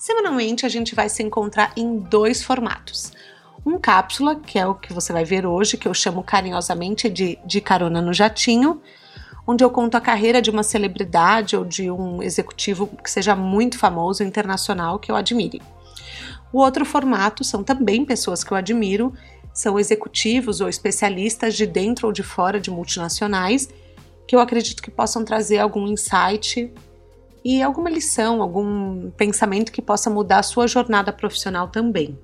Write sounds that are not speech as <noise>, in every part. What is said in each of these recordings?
Semanalmente a gente vai se encontrar em dois formatos. Um cápsula, que é o que você vai ver hoje, que eu chamo carinhosamente de De Carona no Jatinho, onde eu conto a carreira de uma celebridade ou de um executivo que seja muito famoso, internacional, que eu admire. O outro formato são também pessoas que eu admiro, são executivos ou especialistas de dentro ou de fora de multinacionais, que eu acredito que possam trazer algum insight e alguma lição, algum pensamento que possa mudar a sua jornada profissional também.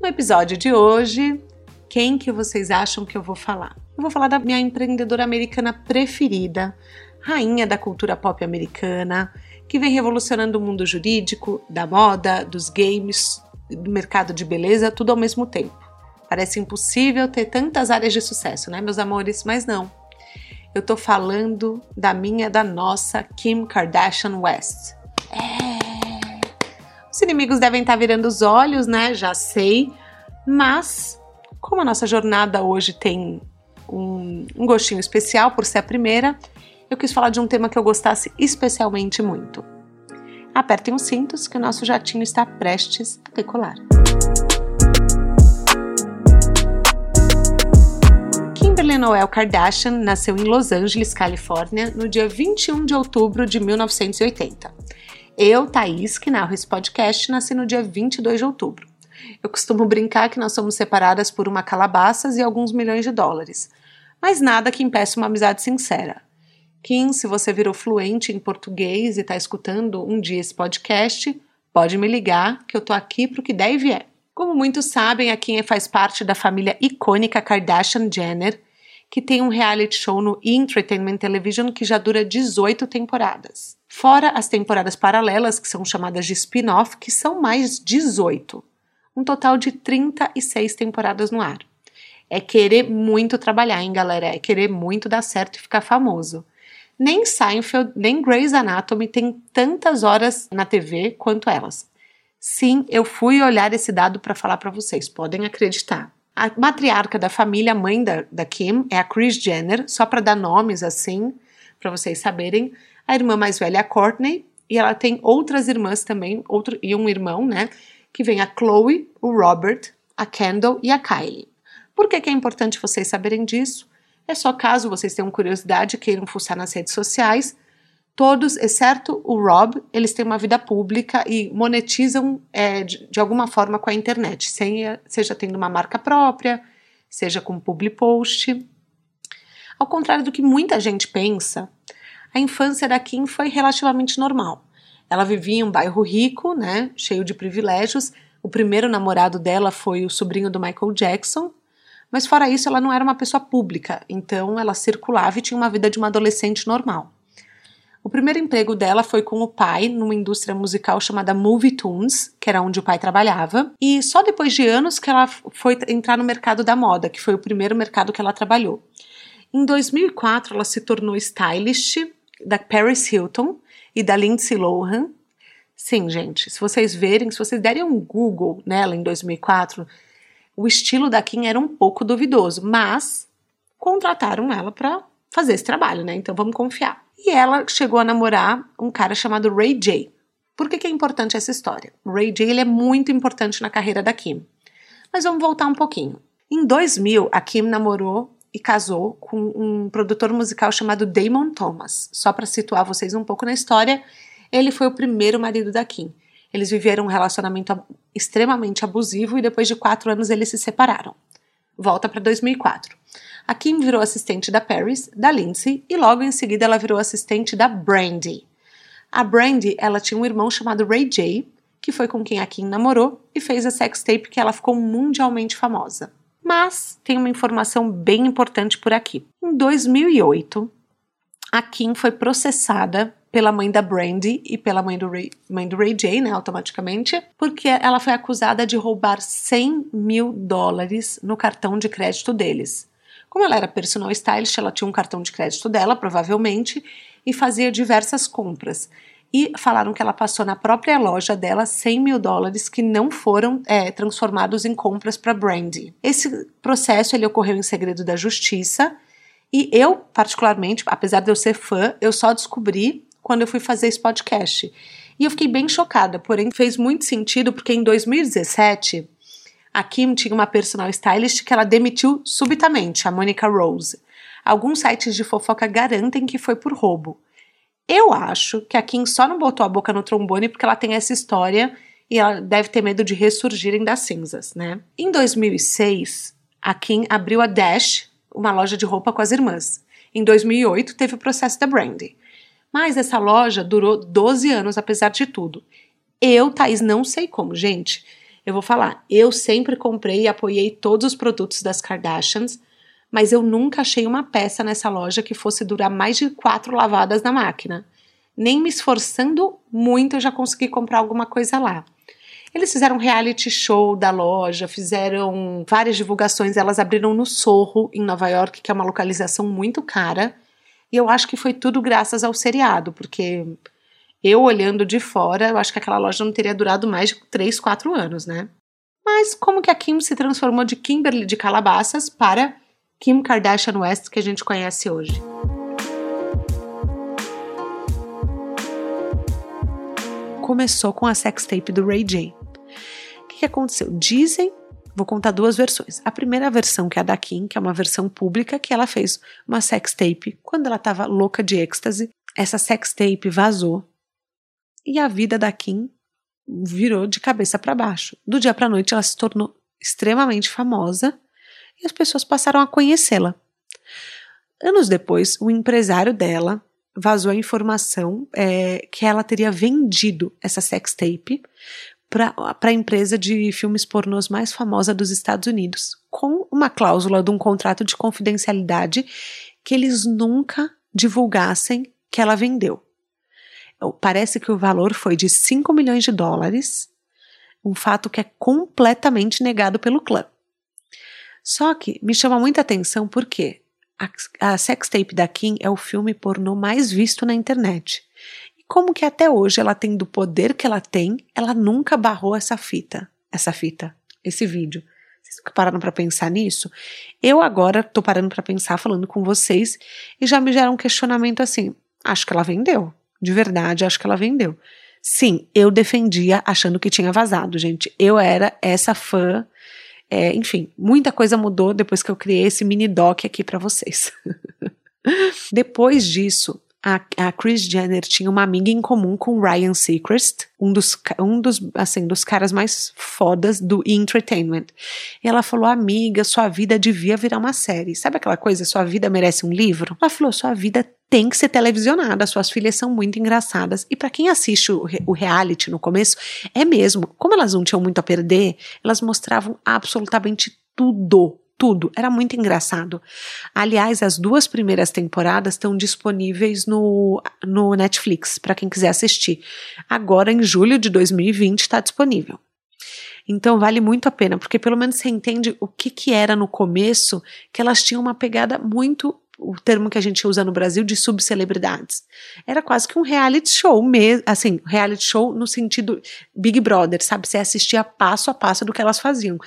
No episódio de hoje, quem que vocês acham que eu vou falar? Eu vou falar da minha empreendedora americana preferida, rainha da cultura pop americana, que vem revolucionando o mundo jurídico, da moda, dos games, do mercado de beleza, tudo ao mesmo tempo. Parece impossível ter tantas áreas de sucesso, né, meus amores? Mas não. Eu tô falando da minha, da nossa Kim Kardashian West. É. Os inimigos devem estar virando os olhos, né? Já sei. Mas, como a nossa jornada hoje tem um, um gostinho especial por ser a primeira, eu quis falar de um tema que eu gostasse especialmente muito. Apertem os cintos que o nosso jatinho está prestes a decolar. Kimberly Noel Kardashian nasceu em Los Angeles, Califórnia, no dia 21 de outubro de 1980. Eu, Thaís, que narro esse podcast, nasci no dia 22 de outubro. Eu costumo brincar que nós somos separadas por uma calabaças e alguns milhões de dólares, mas nada que impeça uma amizade sincera. Kim, se você virou fluente em português e está escutando um dia esse podcast, pode me ligar que eu tô aqui para o que der e vier. Como muitos sabem, a Kim faz parte da família icônica Kardashian-Jenner, que tem um reality show no Entertainment Television que já dura 18 temporadas. Fora as temporadas paralelas, que são chamadas de spin-off, que são mais 18. Um total de 36 temporadas no ar. É querer muito trabalhar, hein, galera? É querer muito dar certo e ficar famoso. Nem Seinfeld, nem Grey's Anatomy tem tantas horas na TV quanto elas. Sim, eu fui olhar esse dado para falar para vocês, podem acreditar. A matriarca da família, mãe da, da Kim, é a Kris Jenner, só para dar nomes assim, para vocês saberem. A irmã mais velha é a Courtney, e ela tem outras irmãs também, outro, e um irmão, né? Que vem a Chloe, o Robert, a Kendall e a Kylie. Por que, que é importante vocês saberem disso? É só caso vocês tenham curiosidade e queiram fuçar nas redes sociais. Todos, exceto o Rob, eles têm uma vida pública e monetizam é, de, de, alguma forma com a internet, sem, seja tendo uma marca própria, seja com public post. Ao contrário do que muita gente pensa, a infância da Kim foi relativamente normal. Ela vivia em um bairro rico, né, cheio de privilégios. O primeiro namorado dela foi o sobrinho do Michael Jackson, mas fora isso, ela não era uma pessoa pública, então ela circulava e tinha uma vida de uma adolescente normal. O primeiro emprego dela foi com o pai numa indústria musical chamada Movie Tunes, que era onde o pai trabalhava, e só depois de anos que ela foi entrar no mercado da moda, que foi o primeiro mercado que ela trabalhou. Em 2004, ela se tornou stylist da Paris Hilton e da Lindsay Lohan. Sim, gente, se vocês verem, se vocês derem um Google nela em 2004, o estilo da Kim era um pouco duvidoso, mas contrataram ela para fazer esse trabalho, né? Então vamos confiar. E ela chegou a namorar um cara chamado Ray J. Por que, que é importante essa história? Ray J ele é muito importante na carreira da Kim. Mas vamos voltar um pouquinho. Em 2000, a Kim namorou e casou com um produtor musical chamado Damon Thomas. Só para situar vocês um pouco na história, ele foi o primeiro marido da Kim. Eles viveram um relacionamento extremamente abusivo e depois de quatro anos eles se separaram. Volta para 2004. A Kim virou assistente da Paris, da Lindsay e logo em seguida ela virou assistente da Brandy. A Brandy, ela tinha um irmão chamado Ray J, que foi com quem a Kim namorou e fez a sextape que ela ficou mundialmente famosa. Mas tem uma informação bem importante por aqui. Em 2008, a Kim foi processada pela mãe da Brandy e pela mãe do Ray, mãe do Ray J, né, automaticamente, porque ela foi acusada de roubar 100 mil dólares no cartão de crédito deles. Como ela era personal stylist, ela tinha um cartão de crédito dela, provavelmente, e fazia diversas compras. E falaram que ela passou na própria loja dela 100 mil dólares que não foram é, transformados em compras para Brandy. Esse processo ele ocorreu em segredo da justiça e eu, particularmente, apesar de eu ser fã, eu só descobri quando eu fui fazer esse podcast. E eu fiquei bem chocada, porém fez muito sentido porque em 2017 a Kim tinha uma personal stylist que ela demitiu subitamente, a Monica Rose. Alguns sites de fofoca garantem que foi por roubo. Eu acho que a Kim só não botou a boca no trombone porque ela tem essa história e ela deve ter medo de ressurgirem das cinzas, né? Em 2006, a Kim abriu a Dash, uma loja de roupa com as irmãs. Em 2008, teve o processo da Brandy. Mas essa loja durou 12 anos, apesar de tudo. Eu, Thaís, não sei como, gente. Eu vou falar, eu sempre comprei e apoiei todos os produtos das Kardashians, mas eu nunca achei uma peça nessa loja que fosse durar mais de quatro lavadas na máquina. Nem me esforçando muito eu já consegui comprar alguma coisa lá. Eles fizeram um reality show da loja, fizeram várias divulgações. Elas abriram no Sorro, em Nova York, que é uma localização muito cara. E eu acho que foi tudo graças ao seriado, porque eu olhando de fora, eu acho que aquela loja não teria durado mais de 3, 4 anos, né? Mas como que a Kim se transformou de Kimberly de Calabasas para Kim Kardashian West que a gente conhece hoje? Começou com a sextape do Ray J. Que, que aconteceu? Dizem Vou contar duas versões. A primeira versão, que é a da Kim, que é uma versão pública, que ela fez uma sex tape quando ela estava louca de êxtase. Essa sex tape vazou e a vida da Kim virou de cabeça para baixo. Do dia para noite ela se tornou extremamente famosa e as pessoas passaram a conhecê-la. Anos depois, o empresário dela vazou a informação é, que ela teria vendido essa sex tape para a empresa de filmes pornôs mais famosa dos Estados Unidos, com uma cláusula de um contrato de confidencialidade que eles nunca divulgassem que ela vendeu. Parece que o valor foi de 5 milhões de dólares, um fato que é completamente negado pelo clã. Só que me chama muita atenção porque a, a sextape da Kim é o filme pornô mais visto na internet como que até hoje ela tem do poder que ela tem, ela nunca barrou essa fita, essa fita, esse vídeo. Vocês pararam para pensar nisso? Eu agora tô parando para pensar falando com vocês e já me gera um questionamento assim, acho que ela vendeu. De verdade, acho que ela vendeu. Sim, eu defendia achando que tinha vazado, gente. Eu era essa fã. É, enfim, muita coisa mudou depois que eu criei esse mini doc aqui para vocês. <laughs> depois disso, a, a Kris Jenner tinha uma amiga em comum com Ryan Seacrest, um dos, um dos, assim, dos caras mais fodas do entertainment. E ela falou, amiga, sua vida devia virar uma série. Sabe aquela coisa, sua vida merece um livro? Ela falou, sua vida tem que ser televisionada, suas filhas são muito engraçadas. E para quem assiste o, o, reality no começo, é mesmo. Como elas não tinham muito a perder, elas mostravam absolutamente tudo tudo. Era muito engraçado. Aliás, as duas primeiras temporadas estão disponíveis no, no Netflix, para quem quiser assistir. Agora, em julho de 2020, está disponível. Então vale muito a pena, porque pelo menos você entende o que, que era no começo, que elas tinham uma pegada muito o termo que a gente usa no Brasil de subcelebridades. Era quase que um reality show, mesmo, assim, reality show no sentido Big Brother, sabe? Você assistia passo a passo do que elas faziam.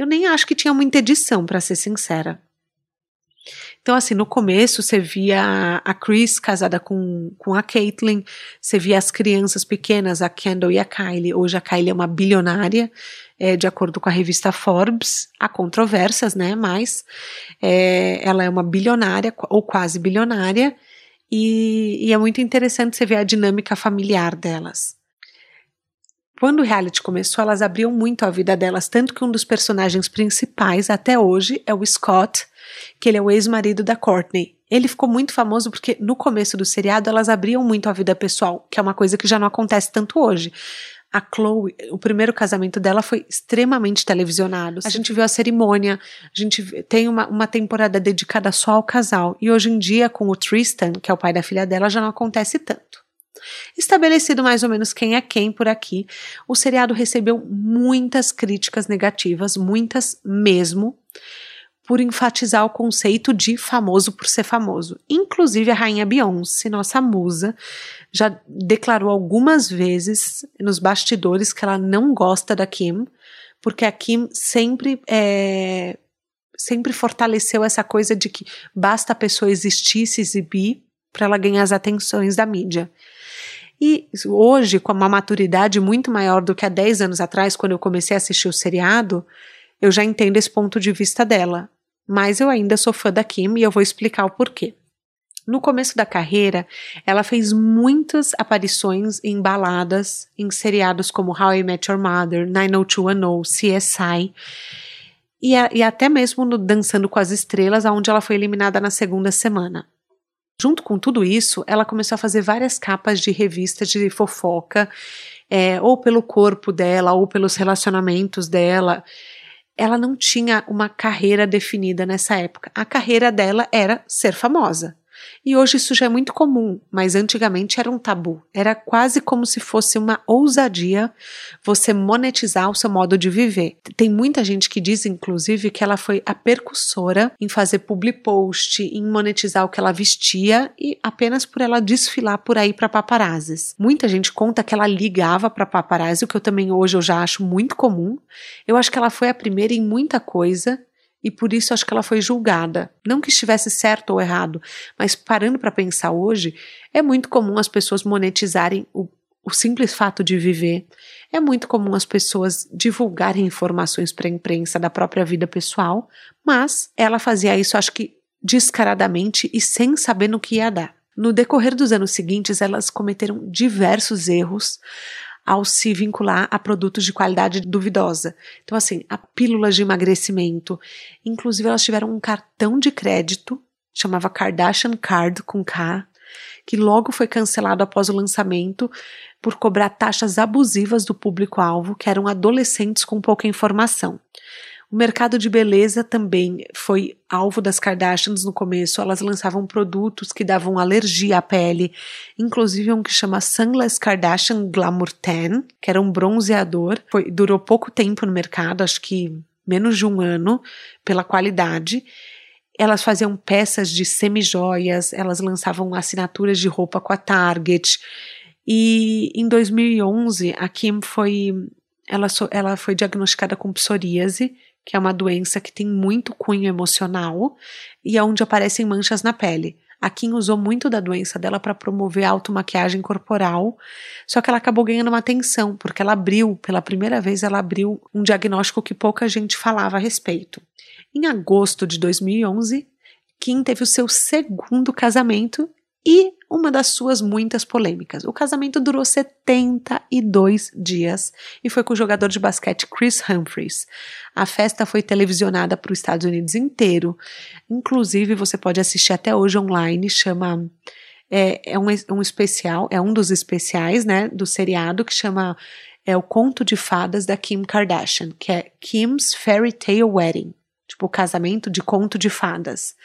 Eu nem acho que tinha muita edição, para ser sincera. Então, assim, no começo você via a Chris casada com, com a Caitlyn, você via as crianças pequenas, a Kendall e a Kylie. Hoje a Kylie é uma bilionária, é, de acordo com a revista Forbes. Há controvérsias, né? Mas é, ela é uma bilionária, ou quase bilionária, e, e é muito interessante você ver a dinâmica familiar delas. Quando o reality começou, elas abriam muito a vida delas, tanto que um dos personagens principais até hoje é o Scott, que ele é o ex-marido da Courtney. Ele ficou muito famoso porque no começo do seriado elas abriam muito a vida pessoal, que é uma coisa que já não acontece tanto hoje. A Chloe, o primeiro casamento dela foi extremamente televisionado. A gente viu a cerimônia, a gente tem uma, uma temporada dedicada só ao casal. E hoje em dia, com o Tristan, que é o pai da filha dela, já não acontece tanto. Estabelecido mais ou menos quem é quem por aqui, o seriado recebeu muitas críticas negativas, muitas mesmo, por enfatizar o conceito de famoso por ser famoso. Inclusive a rainha Beyoncé, nossa musa, já declarou algumas vezes nos bastidores que ela não gosta da Kim, porque a Kim sempre é, sempre fortaleceu essa coisa de que basta a pessoa existir, se exibir, para ela ganhar as atenções da mídia. E hoje, com uma maturidade muito maior do que há 10 anos atrás, quando eu comecei a assistir o seriado, eu já entendo esse ponto de vista dela. Mas eu ainda sou fã da Kim e eu vou explicar o porquê. No começo da carreira, ela fez muitas aparições em baladas, em seriados como How I Met Your Mother, 90210, CSI, e, a, e até mesmo no Dançando com as Estrelas, onde ela foi eliminada na segunda semana. Junto com tudo isso, ela começou a fazer várias capas de revistas de fofoca, é, ou pelo corpo dela, ou pelos relacionamentos dela. Ela não tinha uma carreira definida nessa época. A carreira dela era ser famosa. E hoje isso já é muito comum, mas antigamente era um tabu. Era quase como se fosse uma ousadia você monetizar o seu modo de viver. Tem muita gente que diz, inclusive, que ela foi a percussora em fazer public post, em monetizar o que ela vestia e apenas por ela desfilar por aí para paparazzis. Muita gente conta que ela ligava para paparazzi, o que eu também hoje eu já acho muito comum. Eu acho que ela foi a primeira em muita coisa e por isso acho que ela foi julgada. Não que estivesse certo ou errado, mas parando para pensar hoje, é muito comum as pessoas monetizarem o, o simples fato de viver. É muito comum as pessoas divulgarem informações para a imprensa da própria vida pessoal, mas ela fazia isso, acho que descaradamente e sem saber no que ia dar. No decorrer dos anos seguintes, elas cometeram diversos erros ao se vincular a produtos de qualidade duvidosa. Então, assim, a pílulas de emagrecimento. Inclusive, elas tiveram um cartão de crédito, chamava Kardashian Card com K, que logo foi cancelado após o lançamento por cobrar taxas abusivas do público-alvo, que eram adolescentes com pouca informação. O mercado de beleza também foi alvo das Kardashians no começo. Elas lançavam produtos que davam alergia à pele, inclusive um que chama Sunless Kardashian Glamour Tan, que era um bronzeador. Foi, durou pouco tempo no mercado, acho que menos de um ano, pela qualidade. Elas faziam peças de semi-joias, elas lançavam assinaturas de roupa com a Target. E em 2011, a Kim foi ela, ela foi diagnosticada com psoríase, que é uma doença que tem muito cunho emocional e é onde aparecem manchas na pele. A Kim usou muito da doença dela para promover a automaquiagem corporal, só que ela acabou ganhando uma atenção, porque ela abriu, pela primeira vez, ela abriu um diagnóstico que pouca gente falava a respeito. Em agosto de 2011, Kim teve o seu segundo casamento e uma das suas muitas polêmicas. O casamento durou 72 dias e foi com o jogador de basquete Chris Humphries. A festa foi televisionada para os Estados Unidos inteiro. Inclusive, você pode assistir até hoje online, chama. É, é um, um especial, é um dos especiais, né, do seriado que chama é o Conto de Fadas da Kim Kardashian, que é Kim's Fairy Tale Wedding, tipo o casamento de conto de fadas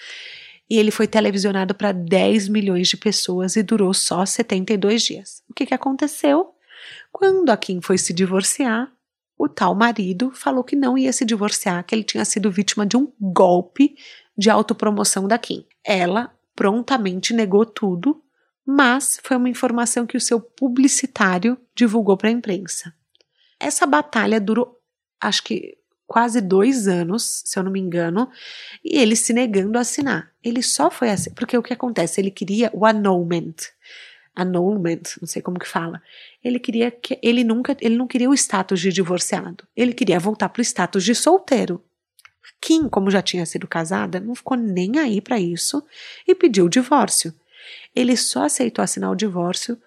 e ele foi televisionado para 10 milhões de pessoas e durou só 72 dias. O que, que aconteceu? Quando a Kim foi se divorciar, o tal marido falou que não ia se divorciar, que ele tinha sido vítima de um golpe de autopromoção da Kim. Ela prontamente negou tudo, mas foi uma informação que o seu publicitário divulgou para a imprensa. Essa batalha durou, acho que quase dois anos, se eu não me engano, e ele se negando a assinar. Ele só foi assim, porque o que acontece? Ele queria o annulment. Annulment, não sei como que fala. Ele queria que ele nunca, ele não queria o status de divorciado. Ele queria voltar para o status de solteiro. Kim, como já tinha sido casada, não ficou nem aí para isso e pediu o divórcio. Ele só aceitou assinar o divórcio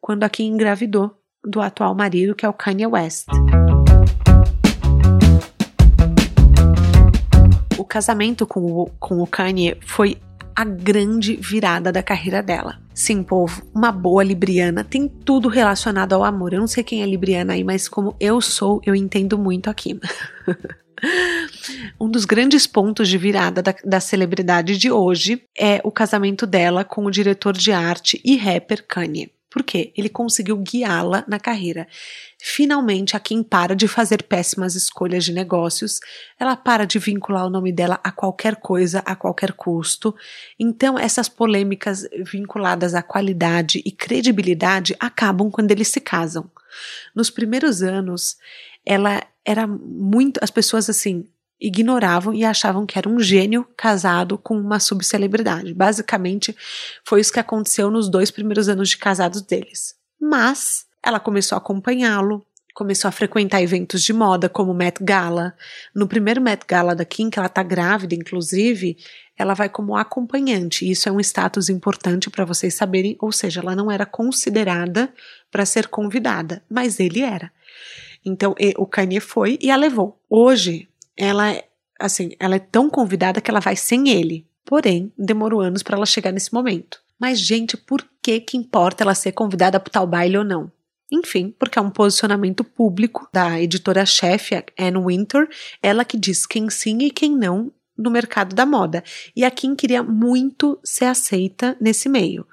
quando a Kim engravidou do atual marido, que é o Kanye West. Casamento com o, com o Kanye foi a grande virada da carreira dela. Sim, povo, uma boa libriana tem tudo relacionado ao amor. Eu não sei quem é libriana aí, mas como eu sou, eu entendo muito aqui. <laughs> um dos grandes pontos de virada da, da, celebridade de hoje é o casamento dela com o diretor de arte e rapper Kanye. Por quê? Ele conseguiu guiá-la na carreira. Finalmente, a Kim para de fazer péssimas escolhas de negócios, ela para de vincular o nome dela a qualquer coisa, a qualquer custo. Então, essas polêmicas vinculadas à qualidade e credibilidade acabam quando eles se casam. Nos primeiros anos, ela era muito. As pessoas assim ignoravam e achavam que era um gênio casado com uma subcelebridade. Basicamente, foi isso que aconteceu nos dois primeiros anos de casados deles. Mas ela começou a acompanhá-lo, começou a frequentar eventos de moda como o Met Gala. No primeiro Met Gala da Kim, que ela tá grávida, inclusive, ela vai como acompanhante. Isso é um status importante para vocês saberem, ou seja, ela não era considerada para ser convidada, mas ele era. Então, o Kanye foi e a levou. Hoje, ela, assim, ela é tão convidada que ela vai sem ele. Porém, demorou anos para ela chegar nesse momento. Mas, gente, por que que importa ela ser convidada para tal baile ou não? Enfim, porque é um posicionamento público da editora-chefe, Anne Winter, ela que diz quem sim e quem não no mercado da moda. E a Kim queria muito ser aceita nesse meio.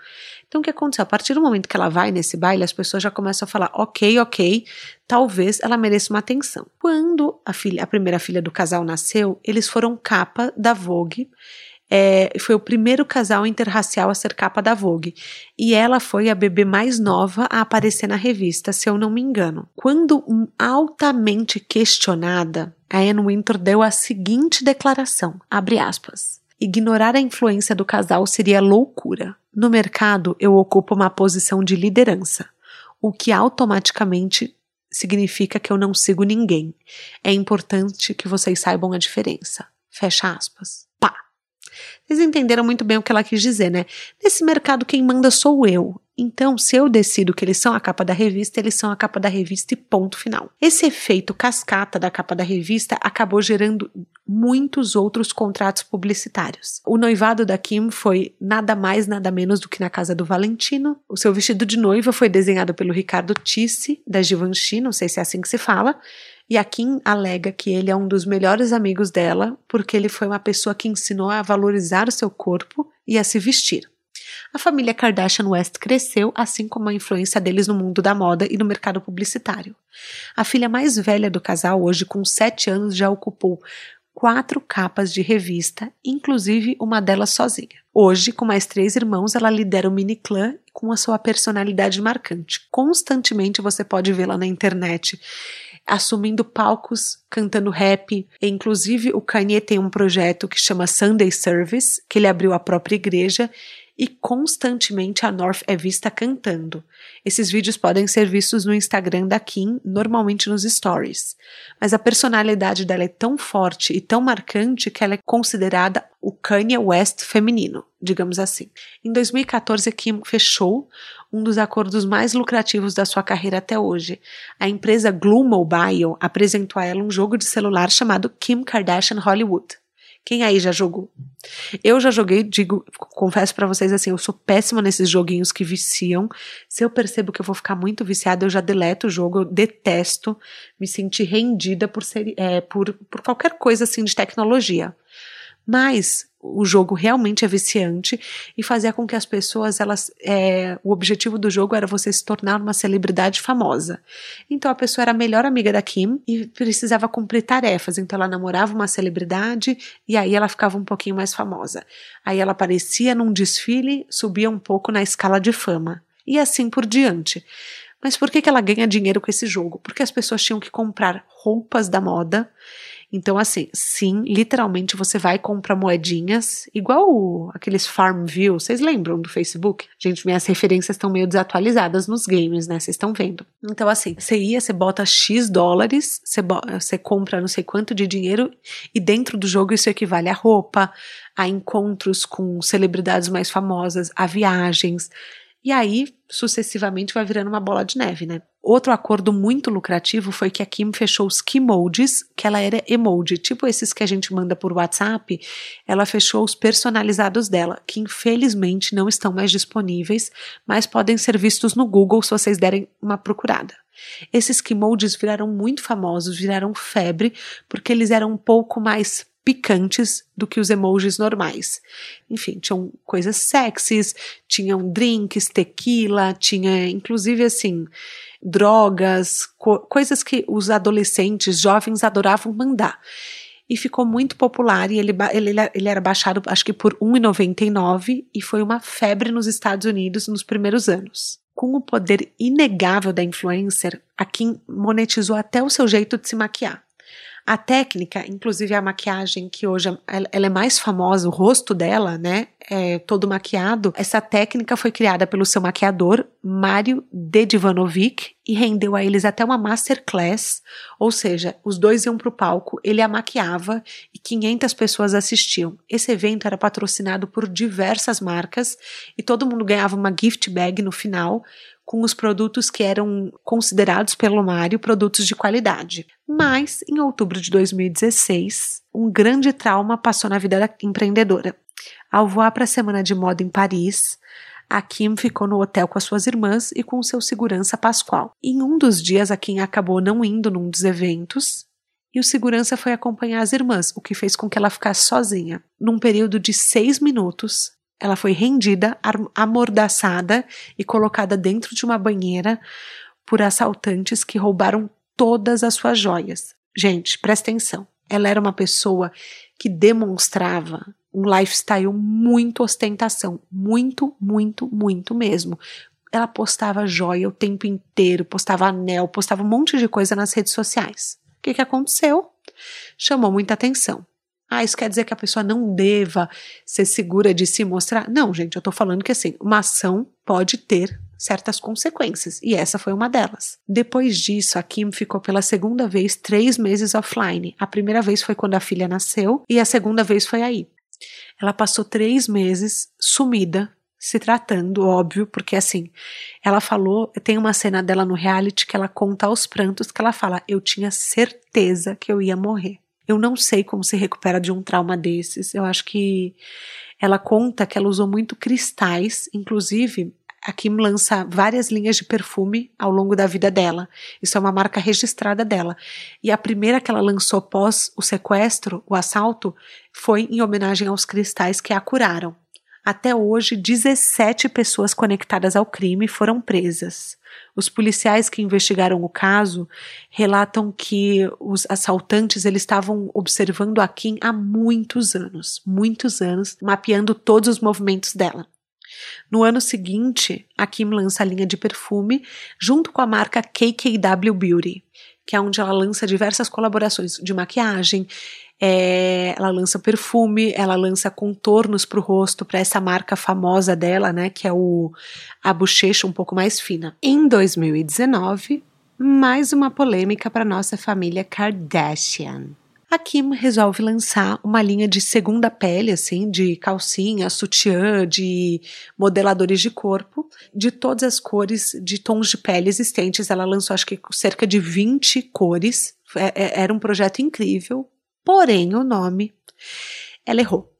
Então, o que aconteceu? A partir do momento que ela vai nesse baile, as pessoas já começam a falar: ok, ok, talvez ela mereça uma atenção. Quando a, filha, a primeira filha do casal nasceu, eles foram capa da Vogue. É, foi o primeiro casal interracial a ser capa da Vogue. E ela foi a bebê mais nova a aparecer na revista, se eu não me engano. Quando altamente questionada, a Anne Winter deu a seguinte declaração: abre aspas. Ignorar a influência do casal seria loucura. No mercado, eu ocupo uma posição de liderança, o que automaticamente significa que eu não sigo ninguém. É importante que vocês saibam a diferença. Fecha aspas. Vocês entenderam muito bem o que ela quis dizer, né? Nesse mercado, quem manda sou eu. Então, se eu decido que eles são a capa da revista, eles são a capa da revista e ponto final. Esse efeito cascata da capa da revista acabou gerando muitos outros contratos publicitários. O noivado da Kim foi nada mais, nada menos do que na casa do Valentino. O seu vestido de noiva foi desenhado pelo Ricardo Tisse, da Givenchy, não sei se é assim que se fala. E a Kim alega que ele é um dos melhores amigos dela, porque ele foi uma pessoa que ensinou a valorizar o seu corpo e a se vestir. A família Kardashian West cresceu, assim como a influência deles no mundo da moda e no mercado publicitário. A filha mais velha do casal, hoje com 7 anos, já ocupou quatro capas de revista, inclusive uma delas sozinha. Hoje, com mais três irmãos, ela lidera o mini clã com a sua personalidade marcante. Constantemente você pode vê-la na internet assumindo palcos, cantando rap. E, inclusive, o Kanye tem um projeto que chama Sunday Service, que ele abriu a própria igreja e constantemente a North é vista cantando. Esses vídeos podem ser vistos no Instagram da Kim, normalmente nos stories. Mas a personalidade dela é tão forte e tão marcante que ela é considerada o Kanye West feminino, digamos assim. Em 2014, Kim fechou um dos acordos mais lucrativos da sua carreira até hoje. A empresa Glue Mobile apresentou a ela um jogo de celular chamado Kim Kardashian Hollywood. Quem aí já jogou? Eu já joguei, digo, confesso para vocês assim, eu sou péssima nesses joguinhos que viciam. Se eu percebo que eu vou ficar muito viciada, eu já deleto o jogo, eu detesto me sentir rendida por ser, é, por, por qualquer coisa assim de tecnologia. Mas o jogo realmente é viciante e fazia com que as pessoas, elas, é, o objetivo do jogo era você se tornar uma celebridade famosa. Então a pessoa era a melhor amiga da Kim e precisava cumprir tarefas. Então ela namorava uma celebridade e aí ela ficava um pouquinho mais famosa. Aí ela aparecia num desfile, subia um pouco na escala de fama e assim por diante. Mas por que, que ela ganha dinheiro com esse jogo? Porque as pessoas tinham que comprar roupas da moda então, assim, sim, literalmente você vai comprar moedinhas, igual aqueles Farmville, vocês lembram do Facebook? Gente, minhas referências estão meio desatualizadas nos games, né? Vocês estão vendo. Então, assim, você ia, você bota X dólares, você, você compra não sei quanto de dinheiro, e dentro do jogo isso equivale a roupa, a encontros com celebridades mais famosas, a viagens. E aí, sucessivamente, vai virando uma bola de neve, né? Outro acordo muito lucrativo foi que a Kim fechou os Keymodes, que ela era emoji, tipo esses que a gente manda por WhatsApp, ela fechou os personalizados dela, que infelizmente não estão mais disponíveis, mas podem ser vistos no Google se vocês derem uma procurada. Esses Keymodes viraram muito famosos, viraram febre, porque eles eram um pouco mais picantes do que os emojis normais. Enfim, tinham coisas sexys, tinham drinks, tequila, tinha inclusive assim, drogas, co coisas que os adolescentes, jovens adoravam mandar. E ficou muito popular e ele, ele, ele era baixado acho que por R$1,99 e foi uma febre nos Estados Unidos nos primeiros anos. Com o poder inegável da influencer, a Kim monetizou até o seu jeito de se maquiar. A técnica, inclusive a maquiagem que hoje ela é mais famosa, o rosto dela, né, é todo maquiado. Essa técnica foi criada pelo seu maquiador, Mário Dedivanovic, e rendeu a eles até uma masterclass, ou seja, os dois iam para o palco, ele a maquiava e 500 pessoas assistiam. Esse evento era patrocinado por diversas marcas e todo mundo ganhava uma gift bag no final com os produtos que eram considerados pelo Mário produtos de qualidade. Mas, em outubro de 2016, um grande trauma passou na vida da empreendedora. Ao voar para a semana de moda em Paris, a Kim ficou no hotel com as suas irmãs e com seu segurança Pascoal. Em um dos dias, a Kim acabou não indo num dos eventos e o segurança foi acompanhar as irmãs, o que fez com que ela ficasse sozinha. Num período de seis minutos, ela foi rendida, amordaçada e colocada dentro de uma banheira por assaltantes que roubaram todas as suas joias. Gente, presta atenção. Ela era uma pessoa que demonstrava um lifestyle muito ostentação, muito, muito, muito mesmo. Ela postava joia o tempo inteiro, postava anel, postava um monte de coisa nas redes sociais. O que, que aconteceu? Chamou muita atenção. Ah, isso quer dizer que a pessoa não deva ser segura de se mostrar? Não, gente, eu tô falando que assim, uma ação pode ter certas consequências, e essa foi uma delas. Depois disso, a Kim ficou pela segunda vez três meses offline. A primeira vez foi quando a filha nasceu, e a segunda vez foi aí. Ela passou três meses sumida, se tratando, óbvio, porque assim, ela falou, tem uma cena dela no reality que ela conta aos prantos que ela fala: Eu tinha certeza que eu ia morrer. Eu não sei como se recupera de um trauma desses. Eu acho que ela conta que ela usou muito cristais, inclusive a Kim lança várias linhas de perfume ao longo da vida dela. Isso é uma marca registrada dela. E a primeira que ela lançou pós o sequestro, o assalto, foi em homenagem aos cristais que a curaram. Até hoje, 17 pessoas conectadas ao crime foram presas. Os policiais que investigaram o caso relatam que os assaltantes eles estavam observando a Kim há muitos anos, muitos anos, mapeando todos os movimentos dela. No ano seguinte, a Kim lança a linha de perfume junto com a marca KKW Beauty, que é onde ela lança diversas colaborações de maquiagem, é, ela lança perfume, ela lança contornos para o rosto para essa marca famosa dela, né, que é o a bochecha um pouco mais fina. Em 2019, mais uma polêmica para nossa família Kardashian. A Kim resolve lançar uma linha de segunda pele, assim, de calcinha, sutiã, de modeladores de corpo, de todas as cores de tons de pele existentes. Ela lançou, acho que, cerca de 20 cores. É, é, era um projeto incrível, Porém, o nome, ela errou.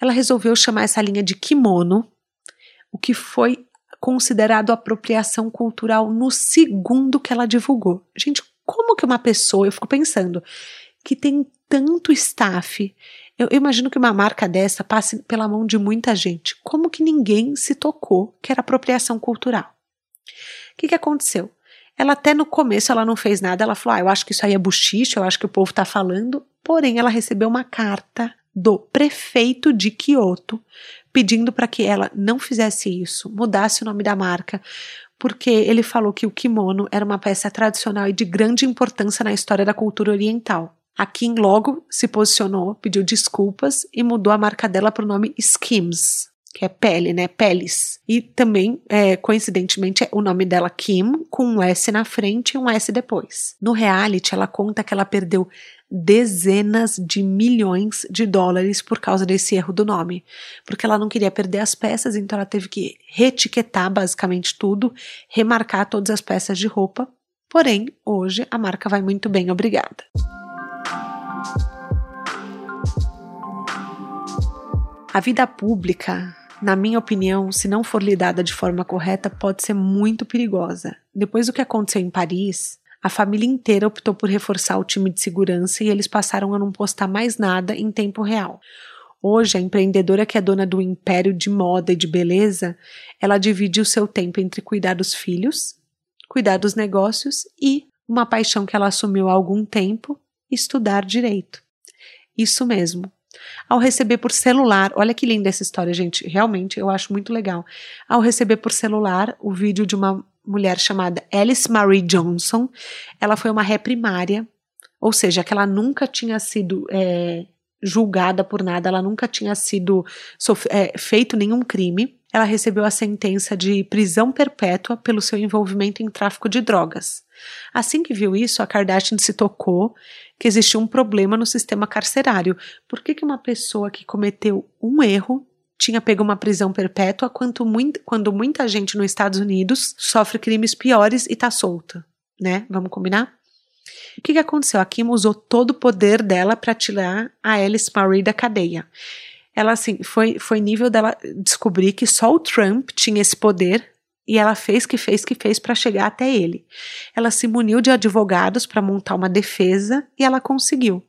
Ela resolveu chamar essa linha de kimono, o que foi considerado apropriação cultural no segundo que ela divulgou. Gente, como que uma pessoa, eu fico pensando, que tem tanto staff, eu, eu imagino que uma marca dessa passe pela mão de muita gente. Como que ninguém se tocou que era apropriação cultural? O que, que aconteceu? Ela até no começo ela não fez nada, ela falou: ah, eu acho que isso aí é buchiche, eu acho que o povo tá falando. Porém, ela recebeu uma carta do prefeito de Kyoto pedindo para que ela não fizesse isso, mudasse o nome da marca, porque ele falou que o kimono era uma peça tradicional e de grande importância na história da cultura oriental. A Kim logo se posicionou, pediu desculpas e mudou a marca dela para o nome Skims. que é pele, né? Peles. E também, é, coincidentemente, é o nome dela Kim, com um S na frente e um S depois. No reality, ela conta que ela perdeu dezenas de milhões de dólares por causa desse erro do nome, porque ela não queria perder as peças, então ela teve que retiquetar basicamente tudo, remarcar todas as peças de roupa. Porém, hoje a marca vai muito bem, obrigada. A vida pública na minha opinião, se não for lidada de forma correta, pode ser muito perigosa. Depois do que aconteceu em Paris, a família inteira optou por reforçar o time de segurança e eles passaram a não postar mais nada em tempo real. Hoje, a empreendedora que é dona do império de moda e de beleza, ela divide o seu tempo entre cuidar dos filhos, cuidar dos negócios e uma paixão que ela assumiu há algum tempo, estudar direito. Isso mesmo, ao receber por celular, olha que linda essa história, gente, realmente eu acho muito legal. Ao receber por celular o vídeo de uma mulher chamada Alice Marie Johnson, ela foi uma ré primária, ou seja, que ela nunca tinha sido é, julgada por nada, ela nunca tinha sido é, feito nenhum crime. Ela recebeu a sentença de prisão perpétua pelo seu envolvimento em tráfico de drogas. Assim que viu isso, a Kardashian se tocou que existia um problema no sistema carcerário. Por que, que uma pessoa que cometeu um erro tinha pego uma prisão perpétua quando, muito, quando muita gente nos Estados Unidos sofre crimes piores e está solta, né? Vamos combinar? O que, que aconteceu? A Kim usou todo o poder dela para tirar a Alice Marie da cadeia. Ela, assim, foi, foi nível dela descobrir que só o Trump tinha esse poder e ela fez que fez que fez para chegar até ele. Ela se muniu de advogados para montar uma defesa e ela conseguiu.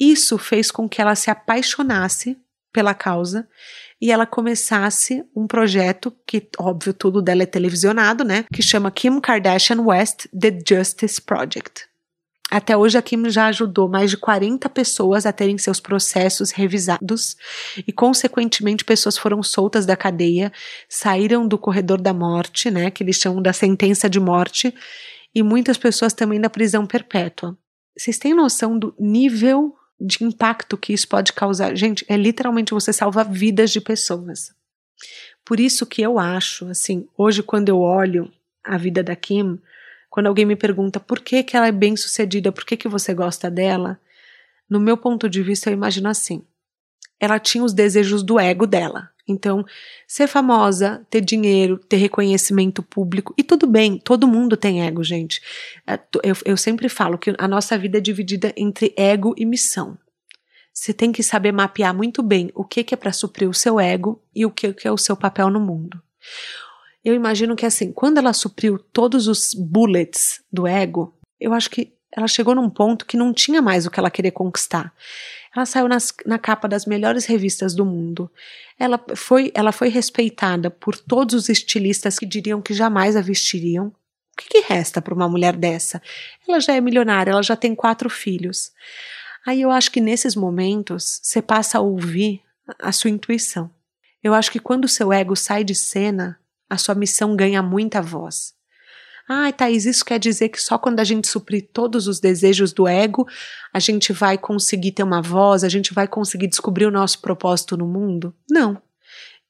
Isso fez com que ela se apaixonasse pela causa e ela começasse um projeto que, óbvio, tudo dela é televisionado, né? Que chama Kim Kardashian West The Justice Project. Até hoje, a Kim já ajudou mais de 40 pessoas a terem seus processos revisados e, consequentemente, pessoas foram soltas da cadeia, saíram do corredor da morte, né, que eles chamam da sentença de morte, e muitas pessoas também da prisão perpétua. Vocês têm noção do nível de impacto que isso pode causar? Gente, é literalmente você salva vidas de pessoas. Por isso que eu acho, assim, hoje quando eu olho a vida da Kim, quando alguém me pergunta por que, que ela é bem sucedida, por que, que você gosta dela, no meu ponto de vista, eu imagino assim. Ela tinha os desejos do ego dela. Então, ser famosa, ter dinheiro, ter reconhecimento público, e tudo bem, todo mundo tem ego, gente. É, eu, eu sempre falo que a nossa vida é dividida entre ego e missão. Você tem que saber mapear muito bem o que, que é para suprir o seu ego e o que, que é o seu papel no mundo eu imagino que assim, quando ela supriu todos os bullets do ego, eu acho que ela chegou num ponto que não tinha mais o que ela queria conquistar. Ela saiu nas, na capa das melhores revistas do mundo. Ela foi, ela foi respeitada por todos os estilistas que diriam que jamais a vestiriam. O que, que resta para uma mulher dessa? Ela já é milionária, ela já tem quatro filhos. Aí eu acho que nesses momentos você passa a ouvir a sua intuição. Eu acho que quando o seu ego sai de cena, a sua missão ganha muita voz. Ai, Thaís, isso quer dizer que só quando a gente suprir todos os desejos do ego, a gente vai conseguir ter uma voz, a gente vai conseguir descobrir o nosso propósito no mundo? Não.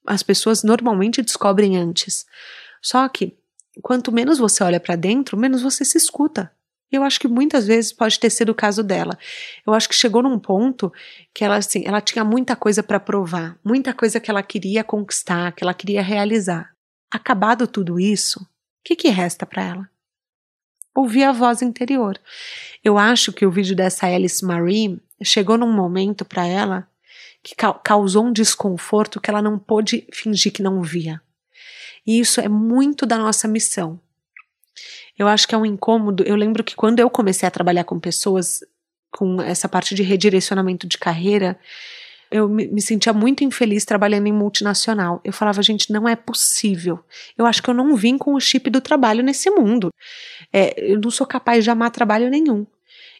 As pessoas normalmente descobrem antes. Só que, quanto menos você olha para dentro, menos você se escuta. Eu acho que muitas vezes pode ter sido o caso dela. Eu acho que chegou num ponto que ela assim, ela tinha muita coisa para provar, muita coisa que ela queria conquistar, que ela queria realizar. Acabado tudo isso, que, que resta para ela? Ouvir a voz interior. Eu acho que o vídeo dessa Alice Marie chegou num momento para ela que ca causou um desconforto que ela não pôde fingir que não via. E isso é muito da nossa missão. Eu acho que é um incômodo. Eu lembro que quando eu comecei a trabalhar com pessoas com essa parte de redirecionamento de carreira, eu me, sentia muito infeliz trabalhando em multinacional. Eu falava, gente, não é possível. Eu acho que eu não vim com o chip do trabalho nesse mundo. É, eu não sou capaz de amar trabalho nenhum.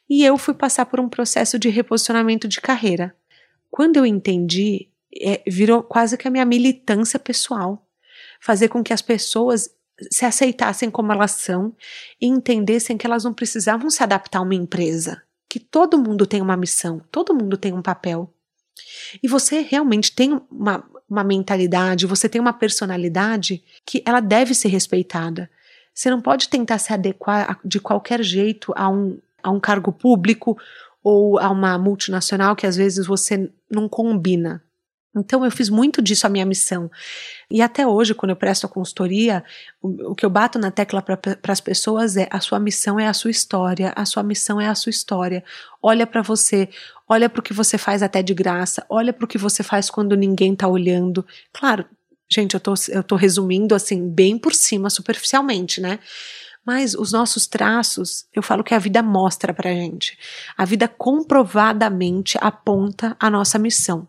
E eu fui passar por um processo de reposicionamento de carreira. Quando eu entendi, é, virou quase que a minha militância pessoal. Fazer com que as pessoas se aceitassem como elas são e entendessem que elas não precisavam se adaptar a uma empresa. Que todo mundo tem uma missão, todo mundo tem um papel. E você realmente tem uma, uma mentalidade, você tem uma personalidade que ela deve ser respeitada. Você não pode tentar se adequar de qualquer jeito a um, a um cargo público ou a uma multinacional que às vezes você não combina. Então eu fiz muito disso a minha missão. E até hoje, quando eu presto a consultoria, o, o que eu bato na tecla para as pessoas é: a sua missão é a sua história, a sua missão é a sua história. Olha para você, olha para o que você faz até de graça, olha para o que você faz quando ninguém está olhando. Claro, gente, eu tô, eu tô resumindo assim, bem por cima, superficialmente, né? Mas os nossos traços, eu falo que a vida mostra pra gente. A vida comprovadamente aponta a nossa missão.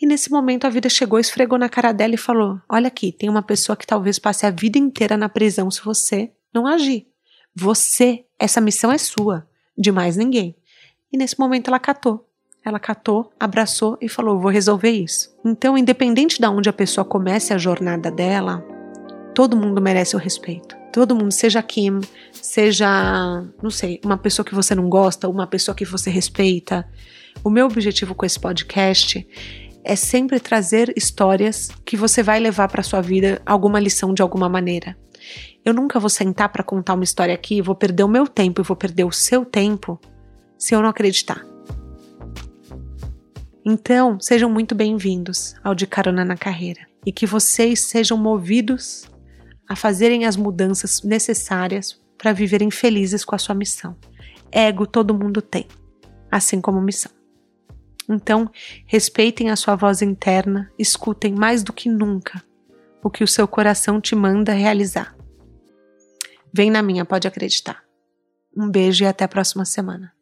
E nesse momento a vida chegou, esfregou na cara dela e falou: Olha aqui, tem uma pessoa que talvez passe a vida inteira na prisão se você não agir. Você, essa missão é sua, de mais ninguém. E nesse momento ela catou. Ela catou, abraçou e falou: Vou resolver isso. Então, independente de onde a pessoa comece a jornada dela, todo mundo merece o respeito. Todo mundo, seja Kim, seja, não sei, uma pessoa que você não gosta, uma pessoa que você respeita. O meu objetivo com esse podcast é sempre trazer histórias que você vai levar para sua vida alguma lição de alguma maneira. Eu nunca vou sentar para contar uma história aqui, vou perder o meu tempo e vou perder o seu tempo se eu não acreditar. Então, sejam muito bem-vindos ao De Carona na Carreira e que vocês sejam movidos a fazerem as mudanças necessárias para viverem felizes com a sua missão. Ego todo mundo tem, assim como missão. Então, respeitem a sua voz interna, escutem mais do que nunca o que o seu coração te manda realizar. Vem na minha, pode acreditar. Um beijo e até a próxima semana.